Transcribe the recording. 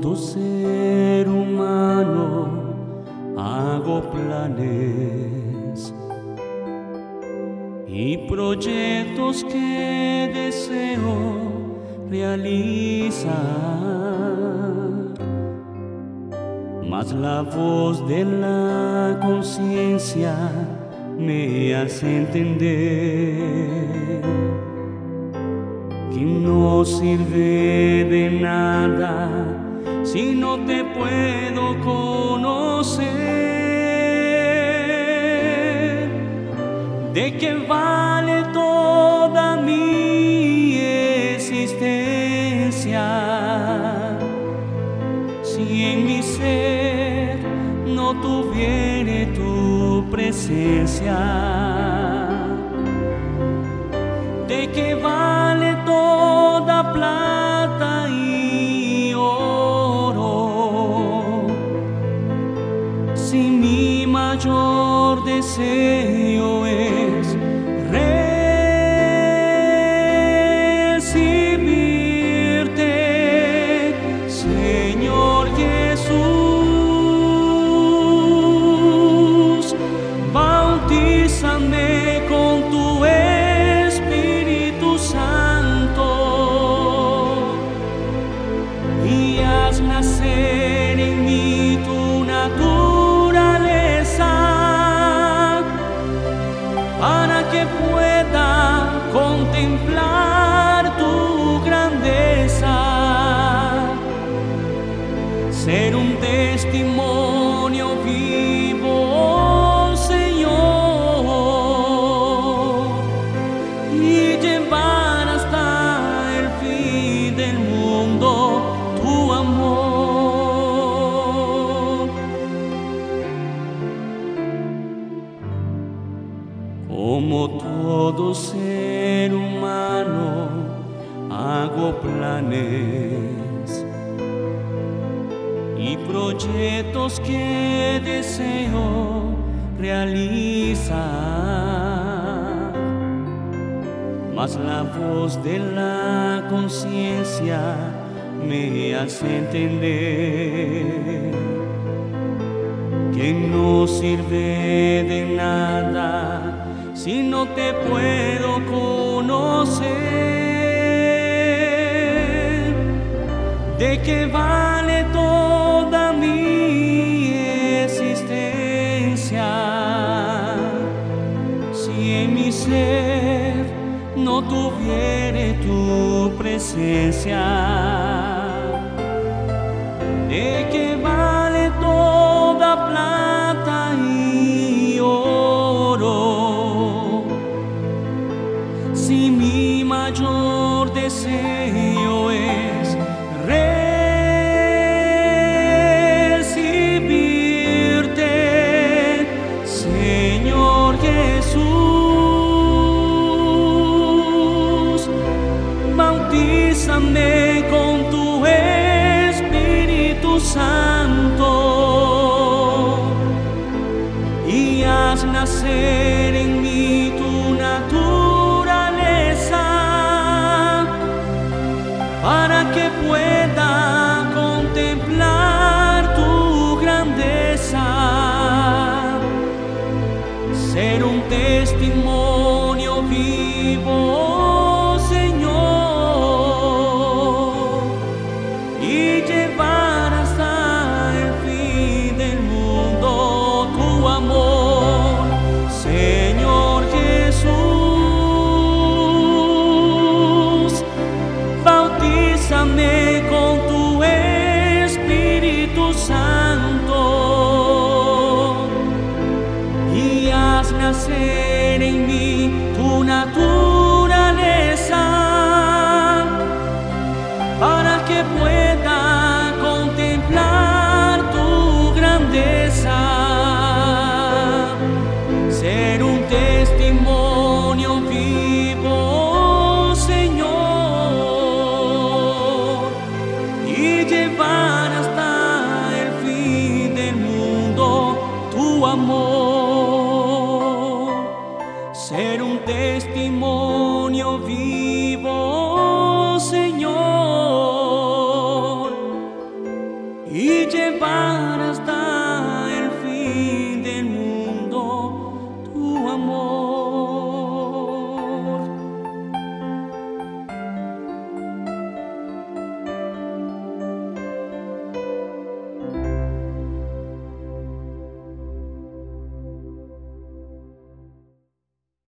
Todo ser humano, hago planes y proyectos que deseo realizar. Mas la voz de la conciencia me hace entender que no sirve de nada si no te puedo conocer. ¿De qué vale toda mi existencia si en mi ser no tuviere tu presencia? ¿De qué vale toda deseo es recibirte, Señor Jesús? Bautízame con tu Espíritu Santo y haz nacer en mí Como todo ser humano, hago planes y proyectos que deseo realizar. Mas la voz de la conciencia me hace entender que no sirve de nada si no te puedo conocer. ¿De qué vale toda mi existencia si en mi ser no tuviere tu presencia? Mayor deseo es recibirte, Señor Jesús? Bautízame con tu Espíritu Santo pueda contemplar tu grandeza, ser un testimonio Llevar hasta